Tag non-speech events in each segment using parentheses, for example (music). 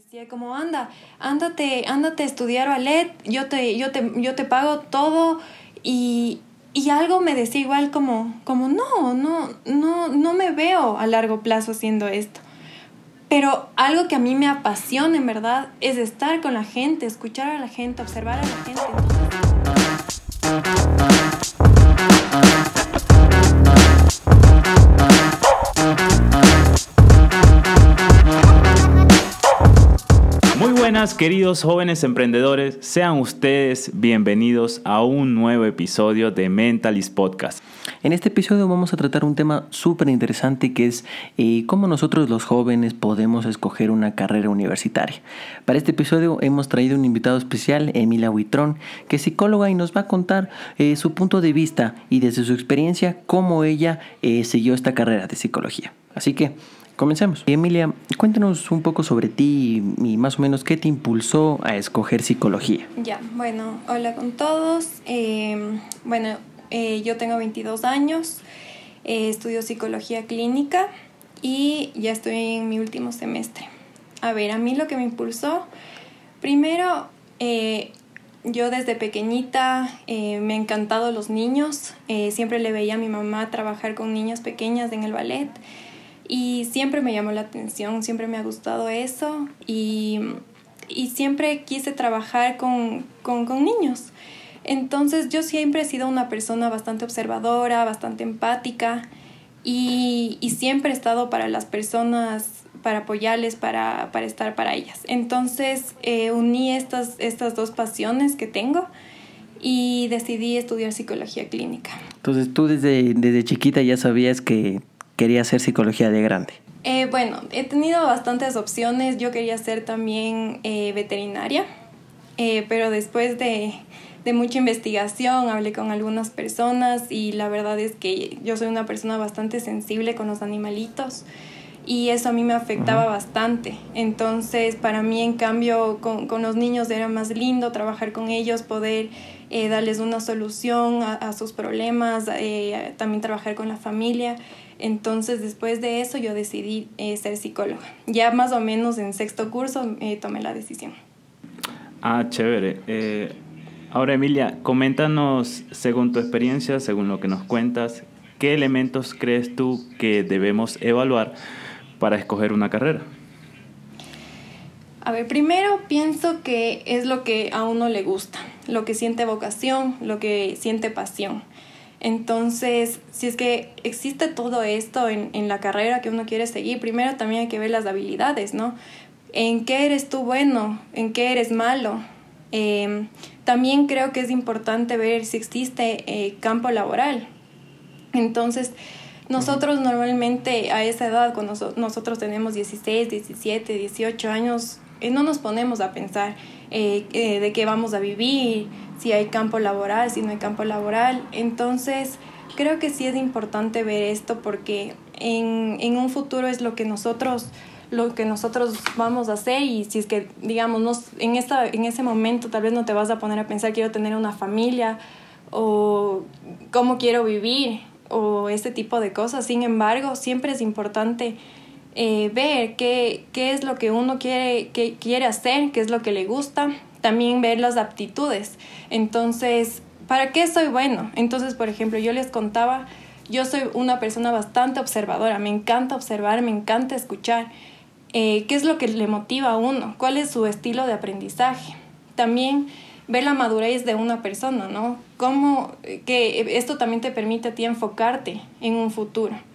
decía como anda, ándate, ándate a estudiar ballet, yo te, yo te, yo te pago todo y, y algo me decía igual como, como no, no, no, no me veo a largo plazo haciendo esto. Pero algo que a mí me apasiona en verdad es estar con la gente, escuchar a la gente, observar a la gente. Queridos jóvenes emprendedores. Sean ustedes bienvenidos a un nuevo episodio de Mentalist Podcast. En este episodio vamos a tratar un tema súper interesante que es eh, cómo nosotros los jóvenes podemos escoger una carrera universitaria. Para este episodio hemos traído un invitado especial, Emilia Huitrón, que es psicóloga y nos va a contar eh, su punto de vista y desde su experiencia cómo ella eh, siguió esta carrera de psicología. Así que Comencemos. Emilia, cuéntanos un poco sobre ti y, más o menos qué te impulsó a escoger psicología. Ya, bueno, hola con todos. Em, bueno, eh, yo tengo 22 años, eh, estudio psicología clínica y ya estoy en mi último semestre. A ver, a mí lo que me impulsó, primero, eh, yo desde pequeñita me han encantado los niños, siempre le veía a mi mamá trabajar con niñas pequeñas en el ballet. Y siempre me llamó la atención, siempre me ha gustado eso y, siempre quise trabajar con, niños. Entonces yo siempre he sido una persona bastante observadora, bastante empática y, siempre he estado para las personas, para apoyarles, para, estar para ellas. Entonces eh, uní estas, estas dos pasiones que tengo y decidí estudiar psicología clínica. Entonces tú desde, desde chiquita ya sabías que quería hacer psicología de grande? Eh, bueno, he tenido bastantes opciones. Yo quería ser también eh, veterinaria, eh, pero después de, de, mucha investigación hablé con algunas personas y la verdad es que yo soy una persona bastante sensible con los animalitos y eso a mí me afectaba bastante. Entonces, para mí, en cambio, con, con, los niños era más lindo trabajar con ellos, poder darles una solución a, a sus problemas, también trabajar con la familia. Entonces, después de eso, yo decidí eh, ser psicóloga. Ya más o menos en sexto curso eh, tomé la decisión. Ah, chévere. Eh, ahora, Emilia, coméntanos, según tu experiencia, según lo que nos cuentas, ¿qué elementos crees tú que debemos evaluar para escoger una carrera? A ver, primero pienso que es lo que a uno le gusta, lo que siente vocación, lo que siente pasión. Entonces, si es que existe todo esto en, en, la carrera que uno quiere seguir, primero también hay que ver las habilidades, ¿no? ¿En qué eres tú bueno? ¿En qué eres malo? Em, también creo que es importante ver si existe eh, campo laboral. Entonces, nosotros normalmente a esa edad, cuando nosotros tenemos 16, 17, 18 años, no nos ponemos a pensar eh, de qué vamos a vivir, si hay campo laboral, si no hay campo laboral. Entonces, creo que sí es importante ver esto porque en, en un futuro es lo que nosotros lo que nosotros vamos a hacer y si es que digamos nos, en esta en ese momento tal vez no te vas a poner a pensar quiero tener una familia o cómo quiero vivir o este tipo de cosas sin embargo siempre es importante eh, ver qué, qué es lo que uno quiere, qué quiere hacer, qué es lo que le gusta también ver las aptitudes. Entonces, ¿para qué soy bueno? Entonces, por ejemplo, yo les contaba, yo soy una persona bastante observadora, me encanta observar, me encanta escuchar. Eh, ¿Qué es lo que le motiva a uno? ¿Cuál es su estilo de aprendizaje? También ver la madurez de una persona, ¿no? Cómo, que esto también te permite a ti enfocarte en un futuro.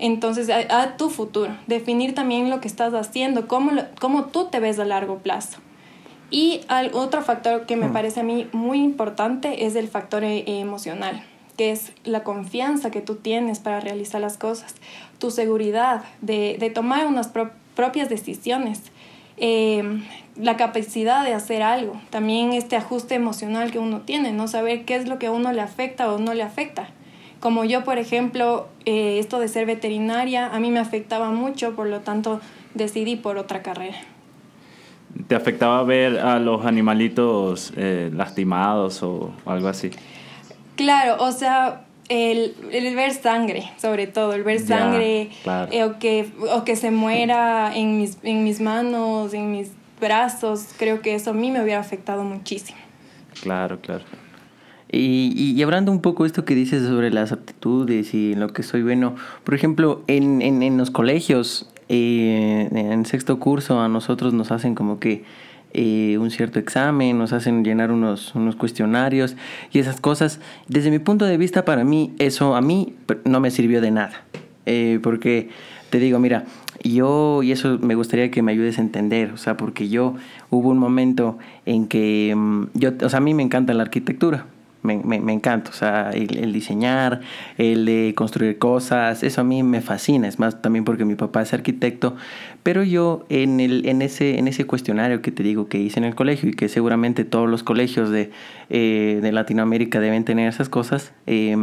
Entonces, a, tu futuro, definir también lo que estás haciendo, cómo, cómo tú te ves a largo plazo. Y otro factor que me mm. parece a mí muy importante es el factor eh, emocional, que es la confianza que tú tienes para realizar las cosas, tu seguridad de, tomar unas propias decisiones, em, la capacidad de hacer algo, también este ajuste emocional que uno tiene, no saber qué es lo que a uno le afecta o no le afecta. Como yo, por ejemplo, eh, esto de ser veterinaria a mí me afectaba mucho, por lo tanto decidí por otra carrera. ¿Te afectaba ver a los animalitos eh, lastimados o algo así? Claro, o sea, el, el ver sangre, sobre todo, el ver sangre, eh, o, que, o que se muera en mis, en mis manos, en mis brazos, creo que eso a mí me hubiera afectado muchísimo. Claro, claro. Y, y, hablando un poco esto que dices sobre las aptitudes y lo que soy bueno, por ejemplo, en, en, en los colegios, eh, en sexto curso a nosotros nos hacen como que eh, un cierto examen, nos hacen llenar unos, unos cuestionarios y esas cosas. Desde mi punto de vista, para mí, eso a mí no me sirvió de nada. Eh, porque te digo, mira, yo, y eso me gustaría que me ayudes a entender, o sea, porque yo hubo un momento en que mm, yo, o sea, a mí me encanta la arquitectura, me, me, me, encanta, o sea, el, diseñar, el de construir cosas, eso a mí me fascina, es más también porque mi papá es arquitecto, pero yo en, el, ese, cuestionario que te digo que hice en el colegio y que seguramente todos los colegios de, eh, Latinoamérica deben tener esas cosas, eh,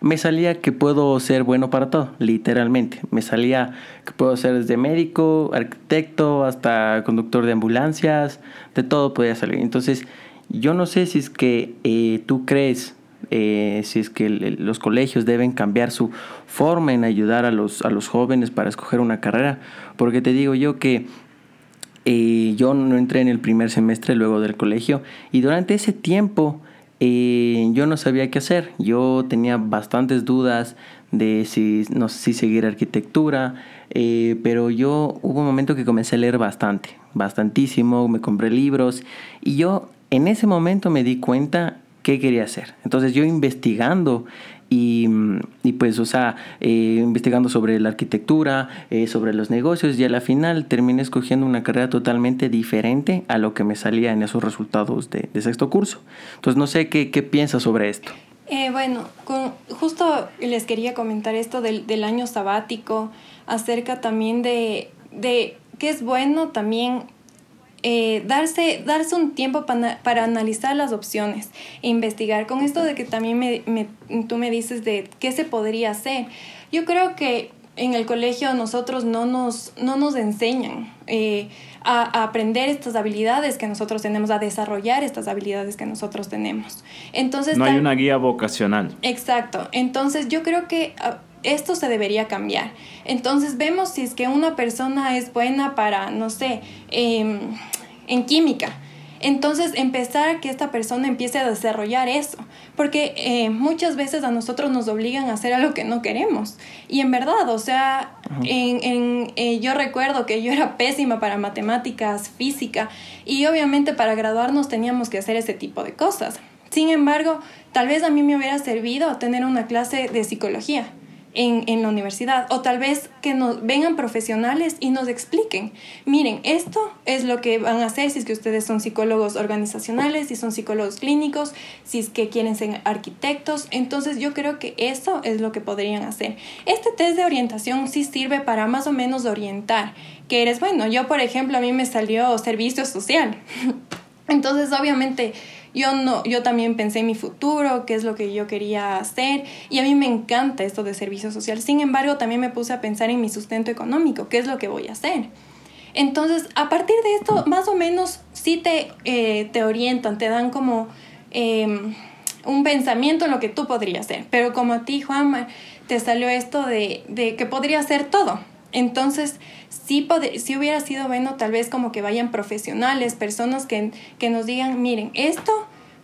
me salía que puedo ser bueno para todo, literalmente, me salía que puedo ser desde médico, arquitecto, hasta conductor de ambulancias, de todo podía salir, entonces yo no sé si es que eh, tú crees, eh, si es que los colegios deben cambiar su forma en ayudar a los, a los jóvenes para escoger una carrera, porque te digo yo que eh, yo no entré en el primer semestre luego del colegio y durante ese tiempo yo no sabía qué hacer, yo tenía bastantes dudas de si, no sé si seguir arquitectura, pero yo hubo un momento que comencé a leer bastante, bastantísimo, me compré libros y yo en ese momento me di cuenta qué quería hacer. Entonces yo investigando y, y pues, o sea, eh, investigando sobre la arquitectura, eh, sobre los negocios y a la final terminé escogiendo una carrera totalmente diferente a lo que me salía en esos resultados de, sexto curso. Entonces no sé qué, qué piensas sobre esto. Eh, bueno, con, justo les quería comentar esto del, del año sabático, acerca también de, de que es bueno también eh, darse, darse un tiempo para, para analizar las opciones e investigar. Con esto de que también me, me, tú me dices de qué se podría hacer, yo creo que en el colegio nosotros no nos, no nos enseñan eh, a, a, aprender estas habilidades que nosotros tenemos, a desarrollar estas habilidades que nosotros tenemos. Entonces, no hay una guía vocacional. Exacto. Entonces yo creo que... Uh, esto se debería cambiar. Entonces vemos si es que una persona es buena para, no sé, eh, en química. Entonces empezar a que esta persona empiece a desarrollar eso, porque eh, muchas veces a nosotros nos obligan a hacer algo que no queremos. Y en verdad, o sea, en, en, eh, yo recuerdo que yo era pésima para matemáticas, física, y obviamente para graduarnos teníamos que hacer ese tipo de cosas. Sin embargo, tal vez a mí me hubiera servido tener una clase de psicología en, en, la universidad. O tal vez que nos vengan profesionales y nos expliquen, miren, esto es lo que van a hacer si es que ustedes son psicólogos organizacionales, si son psicólogos clínicos, si es que quieren ser arquitectos, entonces yo creo que eso es lo que podrían hacer. Este test de orientación sí sirve para más o menos orientar, que eres, bueno, yo por ejemplo a mí me salió servicio social, (laughs) entonces obviamente yo no, yo también pensé en mi futuro, qué es lo que yo quería hacer y a mí me encanta esto de servicio social. Sin embargo, también me puse a pensar en mi sustento económico, qué es lo que voy a hacer. Entonces, a partir de esto, más o menos sí te, eh, te orientan, te dan como eh, un pensamiento en lo que tú podrías hacer. Pero como a ti, Juan, te salió esto de, de que podría hacer todo. Entonces, sí, sí hubiera sido bueno tal vez como que vayan profesionales, personas que, que nos digan, miren, esto,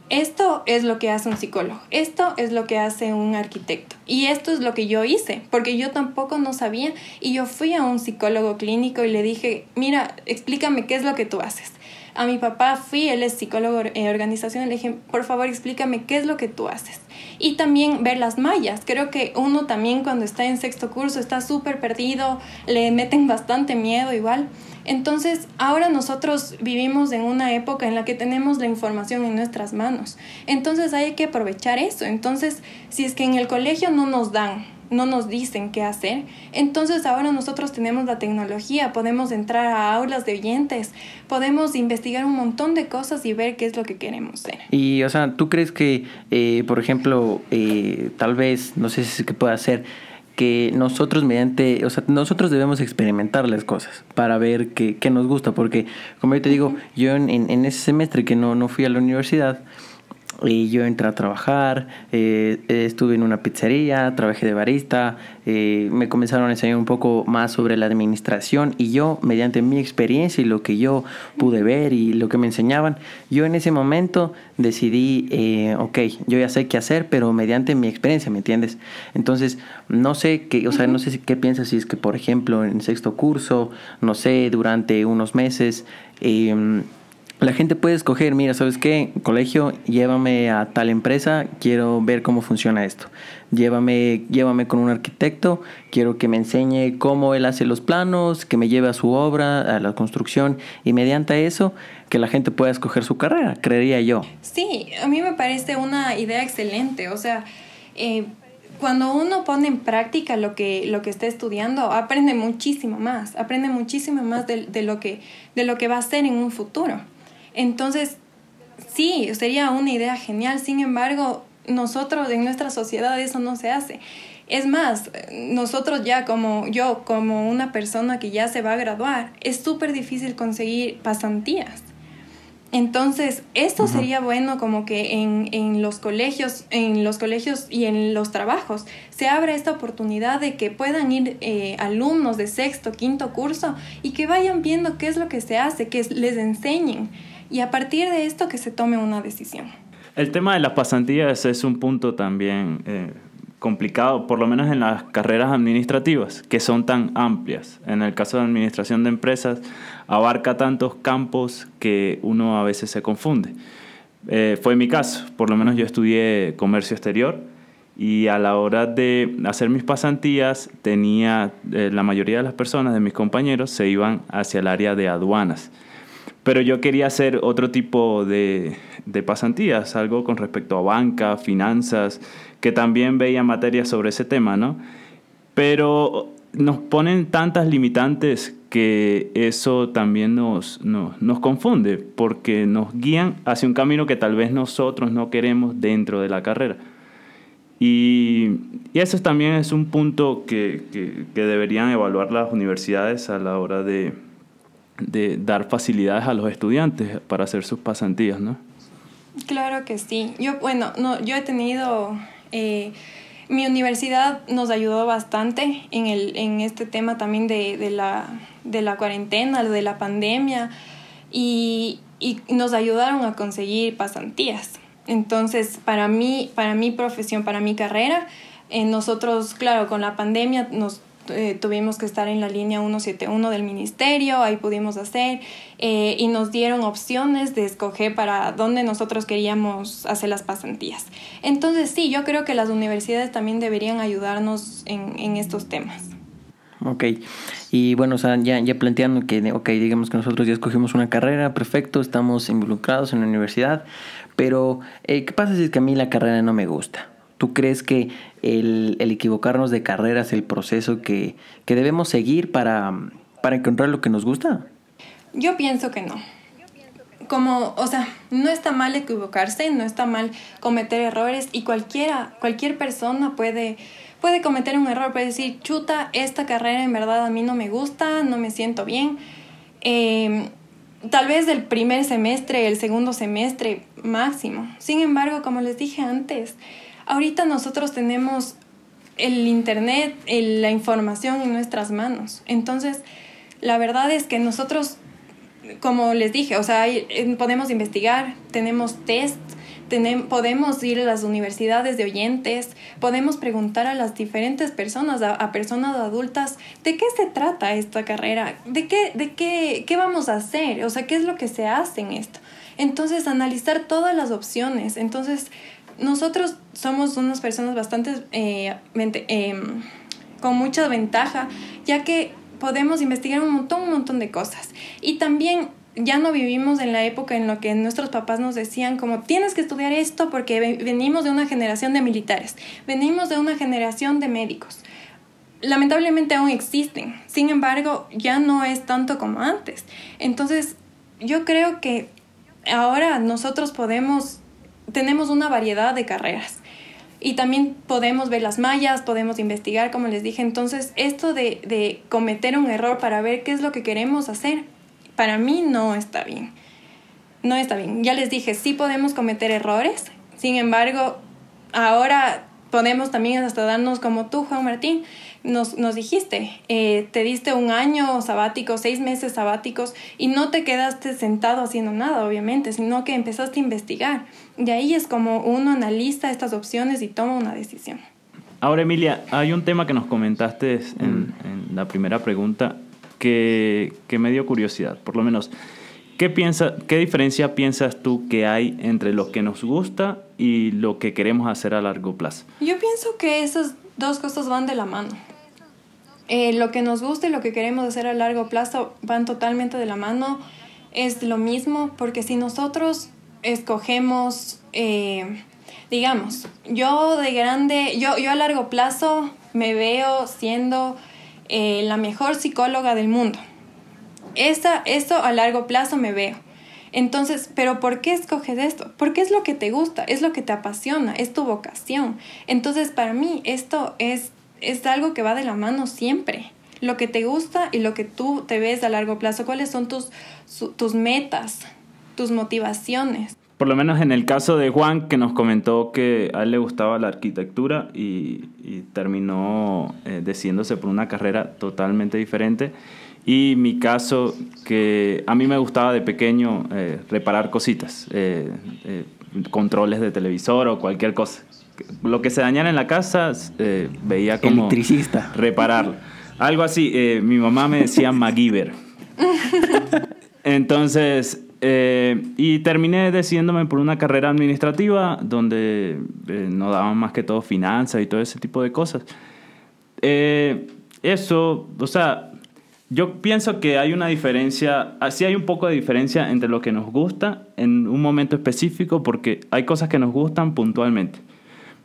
esto es lo que hace un psicólogo, esto es lo que hace un arquitecto y esto es lo que yo hice, porque yo tampoco no sabía y yo fui a un psicólogo clínico y le dije, mira, explícame qué es lo que tú haces. A mi papá fui, él es psicólogo en organización, le dije, por favor explícame qué es lo que tú haces. Y también ver las mallas. Creo que uno también cuando está en sexto curso está súper perdido, le meten bastante miedo igual. Entonces, ahora nosotros vivimos en una época en la que tenemos la información en nuestras manos. Entonces, hay que aprovechar eso. Entonces, si es que en el colegio no nos dan no nos dicen qué hacer. Entonces ahora nosotros tenemos la tecnología, podemos entrar a aulas de oyentes, podemos investigar un montón de cosas y ver qué es lo que queremos ser. Y, o sea, ¿tú crees que, eh, por ejemplo, eh, tal vez, no sé si es que pueda hacer, que nosotros mediante, o sea, nosotros debemos experimentar las cosas para ver qué, qué nos gusta, porque como yo te digo, yo en, en, ese semestre que no, no fui a la universidad, y yo entré a trabajar, eh, estuve en una pizzería, trabajé de barista, eh, me comenzaron a enseñar un poco más sobre la administración y yo, mediante mi experiencia y lo que yo pude ver y lo que me enseñaban, yo en ese momento decidí, eh, ok, yo ya sé qué hacer, pero mediante mi experiencia, ¿me entiendes? Entonces, no sé qué, o sea, no sé qué piensas si es que, por ejemplo, en sexto curso, no sé, durante unos meses, eh, la gente puede escoger, mira, ¿sabes qué? Colegio, llévame a tal empresa, quiero ver cómo funciona esto. Llévame, llévame con un arquitecto, quiero que me enseñe cómo él hace los planos, que me lleve a su obra, a la construcción, y mediante eso, que la gente pueda escoger su carrera, creería yo. Sí, a mí me parece una idea excelente. O sea, eh, cuando uno pone en práctica lo que, lo que está estudiando, aprende muchísimo más, aprende muchísimo más de, de, lo, que, de lo que va a ser en un futuro. Entonces, sí, sería una idea genial, sin embargo, nosotros en nuestra sociedad eso no se hace. Es más, nosotros ya como yo, como una persona que ya se va a graduar, es súper difícil conseguir pasantías. Entonces, esto sería bueno como que en, en, los colegios, en los colegios y en los trabajos se abra esta oportunidad de que puedan ir eh, alumnos de sexto, quinto curso y que vayan viendo qué es lo que se hace, que les enseñen y a partir de esto que se tome una decisión. El tema de las pasantías es un punto también eh, complicado, por lo menos en las carreras administrativas, que son tan amplias. En el caso de administración de empresas, abarca tantos campos que uno a veces se confunde. Eh, fue mi caso, por lo menos yo estudié comercio exterior y a la hora de hacer mis pasantías tenía, eh, la mayoría de las personas, de mis compañeros, se iban hacia el área de aduanas. Pero yo quería hacer otro tipo de, de pasantías, algo con respecto a banca, finanzas, que también veía materias sobre ese tema, ¿no? Pero nos ponen tantas limitantes que eso también nos, nos, confunde, porque nos guían hacia un camino que tal vez nosotros no queremos dentro de la carrera. Y, y eso también es un punto que, que deberían evaluar las universidades a la hora de, de dar facilidades a los estudiantes para hacer sus pasantías, ¿no? Claro que sí. Yo, bueno, no, yo he tenido... Eh, mi universidad nos ayudó bastante en, el, en este tema también de, de, la, de la cuarentena, de la pandemia, y, y nos ayudaron a conseguir pasantías. Entonces, para mí, para mi profesión, para mi carrera, eh, nosotros, claro, con la pandemia nos eh, tuvimos que estar en la línea 171 del ministerio, ahí pudimos hacer eh, y nos dieron opciones de escoger para dónde nosotros queríamos hacer las pasantías. Entonces sí, yo creo que las universidades también deberían ayudarnos en, en estos temas. Ok, y bueno, o sea, ya, ya planteando que, ok, digamos que nosotros ya escogimos una carrera, perfecto, estamos involucrados en la universidad, pero eh, ¿qué pasa si es que a mí la carrera no me gusta? ¿Tú crees que el, el equivocarnos de carrera es el proceso que, que debemos seguir para, para encontrar lo que nos gusta? Yo pienso que no. Como, o sea, no está mal equivocarse, no está mal cometer errores y cualquiera, cualquier persona puede, puede cometer un error, puede decir, chuta, esta carrera en verdad a mí no me gusta, no me siento bien. Eh, tal vez el primer semestre, el segundo semestre máximo. Sin embargo, como les dije antes, ahorita nosotros tenemos el Internet, el, la información en nuestras manos. Entonces, la verdad es que nosotros, como les dije, o sea, eh, podemos investigar, tenemos test, podemos ir a las universidades de oyentes, podemos preguntar a las diferentes personas, a, a, personas adultas, ¿de qué se trata esta carrera? ¿De qué, de qué, qué vamos a hacer? O sea, ¿qué es lo que se hace en esto? Entonces, analizar todas las opciones. Entonces, nosotros somos unas personas bastante eh, eh, con mucha ventaja, ya que podemos investigar un montón, un montón de cosas. Y también ya no vivimos en la época en la que nuestros papás nos decían como tienes que estudiar esto porque venimos de una generación de militares, venimos de una generación de médicos. Lamentablemente aún existen, sin embargo ya no es tanto como antes. Entonces yo creo que ahora nosotros podemos tenemos una variedad de carreras. Y también podemos ver las mallas, podemos investigar, como les dije. Entonces, esto de, de cometer un error para ver qué es lo que queremos hacer, para mí no está bien. No está bien. Ya les dije, sí podemos cometer errores. Sin embargo, ahora podemos también hasta darnos como tú, Juan Martín, nos, nos dijiste, eh, te diste un año sabático, seis meses sabáticos y no te quedaste sentado haciendo nada, obviamente, sino que empezaste a investigar. Y ahí es como uno analiza estas opciones y toma una decisión. Ahora, Emilia, hay un tema que nos comentaste en, en la primera pregunta que, que, me dio curiosidad, por lo menos. ¿Qué, piensa, ¿Qué diferencia piensas tú que hay entre lo que nos gusta y lo que queremos hacer a largo plazo? Yo pienso que esas dos cosas van de la mano. Eh, lo que nos gusta y lo que queremos hacer a largo plazo van totalmente de la mano. Es lo mismo, porque si nosotros escogemos, eh, digamos, yo de grande, yo, yo a largo plazo me veo siendo eh, la mejor psicóloga del mundo. Esa, eso a largo plazo me veo. Entonces, ¿pero por qué escoges esto? Porque es lo que te gusta, es lo que te apasiona, es tu vocación. Entonces, para mí, esto es es algo que va de la mano siempre. Lo que te gusta y lo que tú te ves a largo plazo, cuáles son tus, tus metas, tus motivaciones. Por lo menos en el caso de Juan, que nos comentó que a él le gustaba la arquitectura y, terminó eh, decidiéndose por una carrera totalmente diferente. Y mi caso, que a mí me gustaba de pequeño eh, reparar cositas, eh, controles de televisor o cualquier cosa lo que se dañara en la casa, eh, veía como... Electricista. Repararlo. Algo así. Eh, mi mamá me decía (laughs) MacGyver. Entonces, eh, y terminé decidiéndome por una carrera administrativa donde no daban más que todo finanzas y todo ese tipo de cosas. eso, o sea, yo pienso que hay una diferencia, así hay un poco de diferencia entre lo que nos gusta en un momento específico, porque hay cosas que nos gustan puntualmente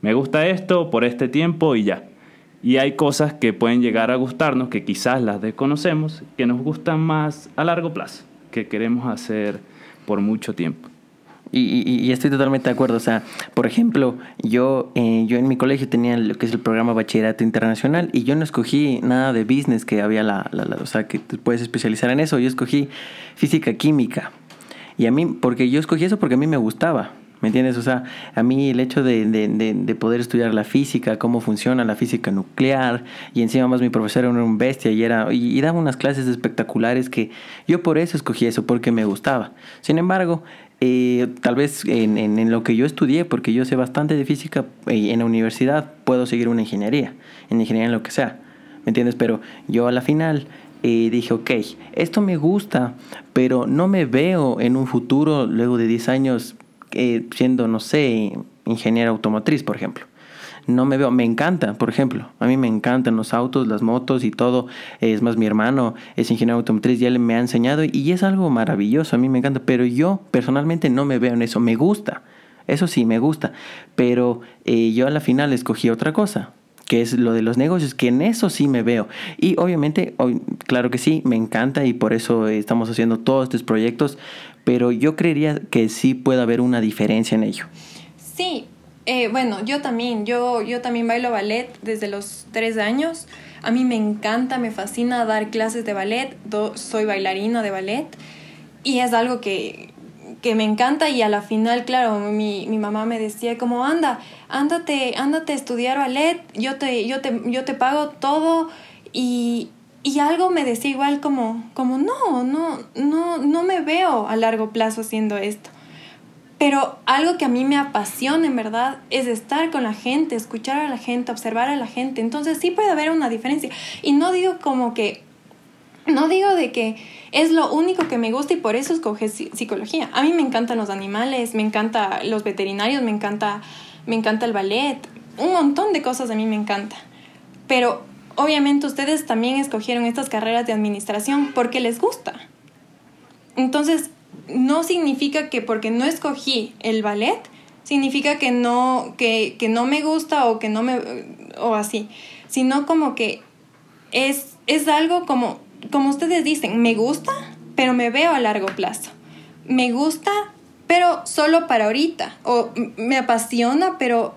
me gusta esto por este tiempo y ya. Y hay cosas que pueden llegar a gustarnos, que quizás las desconocemos, que nos gustan más a largo plazo, que queremos hacer por mucho tiempo. Y, estoy totalmente de acuerdo. O sea, por ejemplo, yo, eh, yo en mi colegio tenía lo que es el programa Bachillerato Internacional y yo no escogí nada de business que había la, la, la o sea, que te puedes especializar en eso. Yo escogí física química. Y a mí, porque yo escogí eso porque a mí me gustaba. ¿Me entiendes? O sea, a mí el hecho de, de, poder estudiar la física, cómo funciona la física nuclear, y encima más mi profesor era un bestia y, era, y, daba unas clases espectaculares que yo por eso escogí eso, porque me gustaba. Sin embargo, eh, tal vez en, en, lo que yo estudié, porque yo sé bastante de física, y en la universidad puedo seguir una ingeniería, en ingeniería en lo que sea. ¿Me entiendes? Pero yo a la final eh, dije, ok, esto me gusta, pero no me veo en un futuro, luego de 10 años, eh, siendo, no sé, ingeniero automotriz, por ejemplo. No me veo, me encanta, por ejemplo, a mí me encantan los autos, las motos y todo. Es más, mi hermano es ingeniero automotriz y él me ha enseñado y es algo maravilloso, a mí me encanta, pero yo personalmente no me veo en eso, me gusta, eso sí, me gusta, pero eh, yo a la final escogí otra cosa, que es lo de los negocios, que en eso sí me veo. Y obviamente, claro que sí, me encanta y por eso estamos haciendo todos estos proyectos, pero yo creería que sí puede haber una diferencia en ello. Sí, eh, bueno, yo también, yo, yo también bailo ballet desde los tres años. A mí me encanta, me fascina dar clases de ballet, soy bailarina de ballet y es algo que, que me encanta y a la final, claro, mi, mi, mamá me decía como, anda, ándate, ándate a estudiar ballet, yo te, yo te, yo te pago todo y, y algo me decía igual como, como no, no, no, no me veo a largo plazo haciendo esto. Pero algo que a mí me apasiona en verdad es estar con la gente, escuchar a la gente, observar a la gente. Entonces sí puede haber una diferencia. Y no digo como que, no digo de que es lo único que me gusta y por eso escoge psicología. A mí me encantan los animales, me encanta los veterinarios, me encanta, me encanta el ballet, un montón de cosas a mí me encanta. Pero obviamente ustedes también escogieron estas carreras de administración porque les gusta. Entonces, no significa que porque no escogí el ballet, significa que no, que, que no me gusta o que no me, o así, sino como que es, es algo como, como ustedes dicen, me gusta, pero me veo a largo plazo. Me gusta, pero solo para ahorita. O me apasiona, pero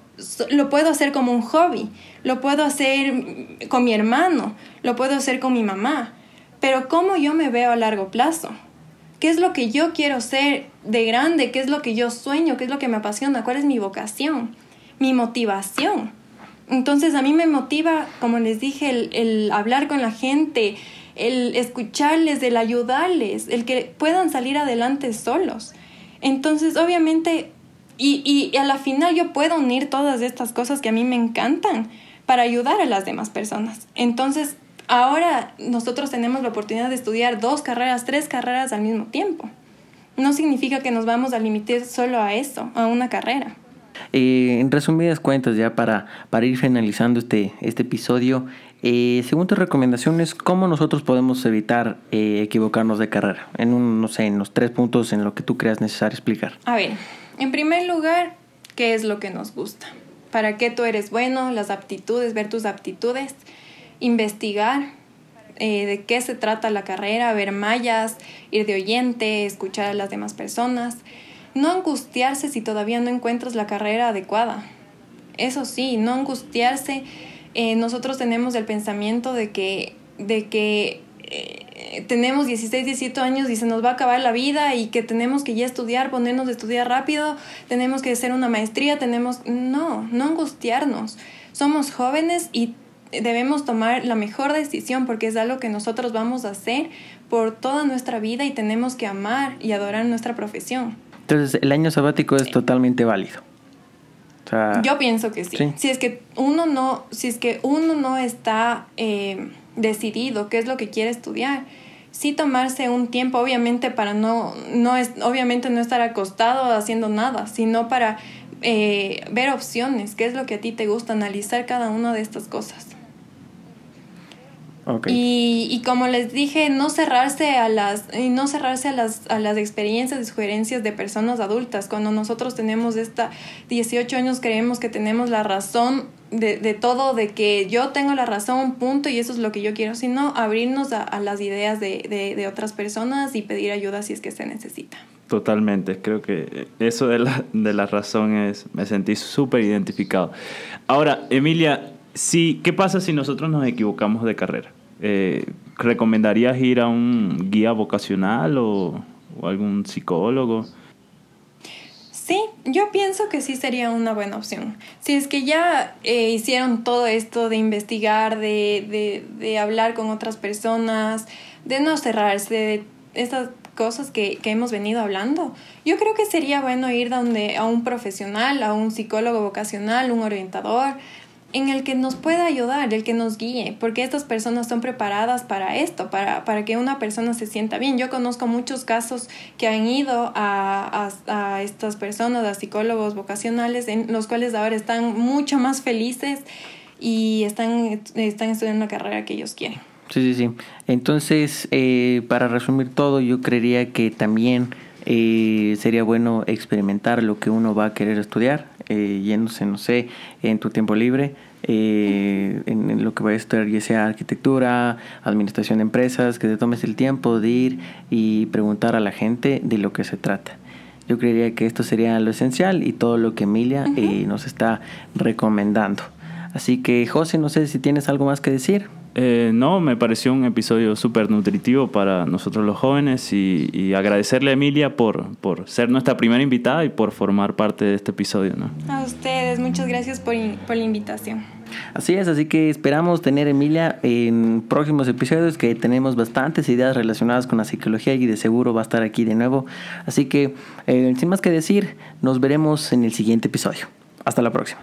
lo puedo hacer como un hobby, lo puedo hacer con mi hermano, lo puedo hacer con mi mamá, pero ¿cómo yo me veo a largo plazo? ¿Qué es lo que yo quiero ser de grande? ¿Qué es lo que yo sueño? ¿Qué es lo que me apasiona? ¿Cuál es mi vocación? Mi motivación. Entonces a mí me motiva, como les dije, el, el hablar con la gente, el escucharles, el ayudarles, el que puedan salir adelante solos. Entonces, obviamente, y, y, a la final yo puedo unir todas estas cosas que a mí me encantan para ayudar a las demás personas. Entonces, ahora nosotros tenemos la oportunidad de estudiar dos carreras, tres carreras al mismo tiempo. No significa que nos vamos a limitar solo a eso, a una carrera. Eh, en resumidas cuentas, ya para, para ir finalizando este, este episodio, eh, según tus recomendaciones, ¿cómo nosotros podemos evitar eh, equivocarnos de carrera? En un, no sé, en los tres puntos en lo que tú creas necesario explicar. A ver, en primer lugar, ¿qué es lo que nos gusta? ¿Para qué tú eres bueno? Las aptitudes, ver tus aptitudes, investigar eh, de qué se trata la carrera, ver mallas, ir de oyente, escuchar a las demás personas. No angustiarse si todavía no encuentras la carrera adecuada. Eso sí, no angustiarse. Eh, nosotros tenemos el pensamiento de que, de que eh, tenemos 16, 17 años y se nos va a acabar la vida y que tenemos que ya estudiar, ponernos a estudiar rápido, tenemos que hacer una maestría, tenemos... No, no angustiarnos. Somos jóvenes y debemos tomar la mejor decisión porque es algo que nosotros vamos a hacer por toda nuestra vida y tenemos que amar y adorar nuestra profesión. Entonces, el año sabático es totalmente válido. Yo pienso que sí. Si es que uno no, si es que uno no está eh, decidido qué es lo que quiere estudiar, sí tomarse un tiempo, obviamente para no, no es, obviamente no estar acostado haciendo nada, sino para eh, ver opciones, qué es lo que a ti te gusta, analizar cada una de estas cosas. Y, y, como les dije, no cerrarse a las, no cerrarse a las, a las experiencias y sugerencias de personas adultas. Cuando nosotros tenemos esta 18 años creemos que tenemos la razón de, de todo, de que yo tengo la razón, punto, y eso es lo que yo quiero, sino abrirnos a, a las ideas de, de, de otras personas y pedir ayuda si es que se necesita. Totalmente, creo que eso de la, de la razón es, me sentí súper identificado. Ahora, Emilia, sí, ¿qué pasa si nosotros nos equivocamos de carrera? Eh, ¿recomendarías ir a un guía vocacional o, algún psicólogo? Sí, yo pienso que sí sería una buena opción. Si es que ya eh, hicieron todo esto de investigar, de, de, de, hablar con otras personas, de no cerrarse, de estas cosas que, que, hemos venido hablando, yo creo que sería bueno ir donde, a un profesional, a un psicólogo vocacional, un orientador, en el que nos pueda ayudar, el que nos guíe, porque estas personas son preparadas para esto, para, para que una persona se sienta bien. Yo conozco muchos casos que han ido a, a, estas personas, a psicólogos vocacionales, en los cuales ahora están mucho más felices y están, están estudiando la carrera que ellos quieren. Sí, sí, sí. Entonces, eh, para resumir todo, yo creería que también eh, sería bueno experimentar lo que uno va a querer estudiar, eh, yéndose, no sé, en tu tiempo libre, eh, en, en, lo que va a estudiar, ya sea arquitectura, administración de empresas, que te tomes el tiempo de ir y preguntar a la gente de lo que se trata. Yo creería que esto sería lo esencial y todo lo que Emilia uh -huh. nos está recomendando. Así que, José, no sé si tienes algo más que decir. Eh, no, me pareció un episodio súper nutritivo para nosotros los jóvenes y, y, agradecerle a Emilia por, por ser nuestra primera invitada y por formar parte de este episodio. ¿no? A ustedes, muchas gracias por, por la invitación. Así es, así que esperamos tener a Emilia en próximos episodios que tenemos bastantes ideas relacionadas con la psicología y de seguro va a estar aquí de nuevo. Así que, eh, sin más que decir, nos veremos en el siguiente episodio. Hasta la próxima.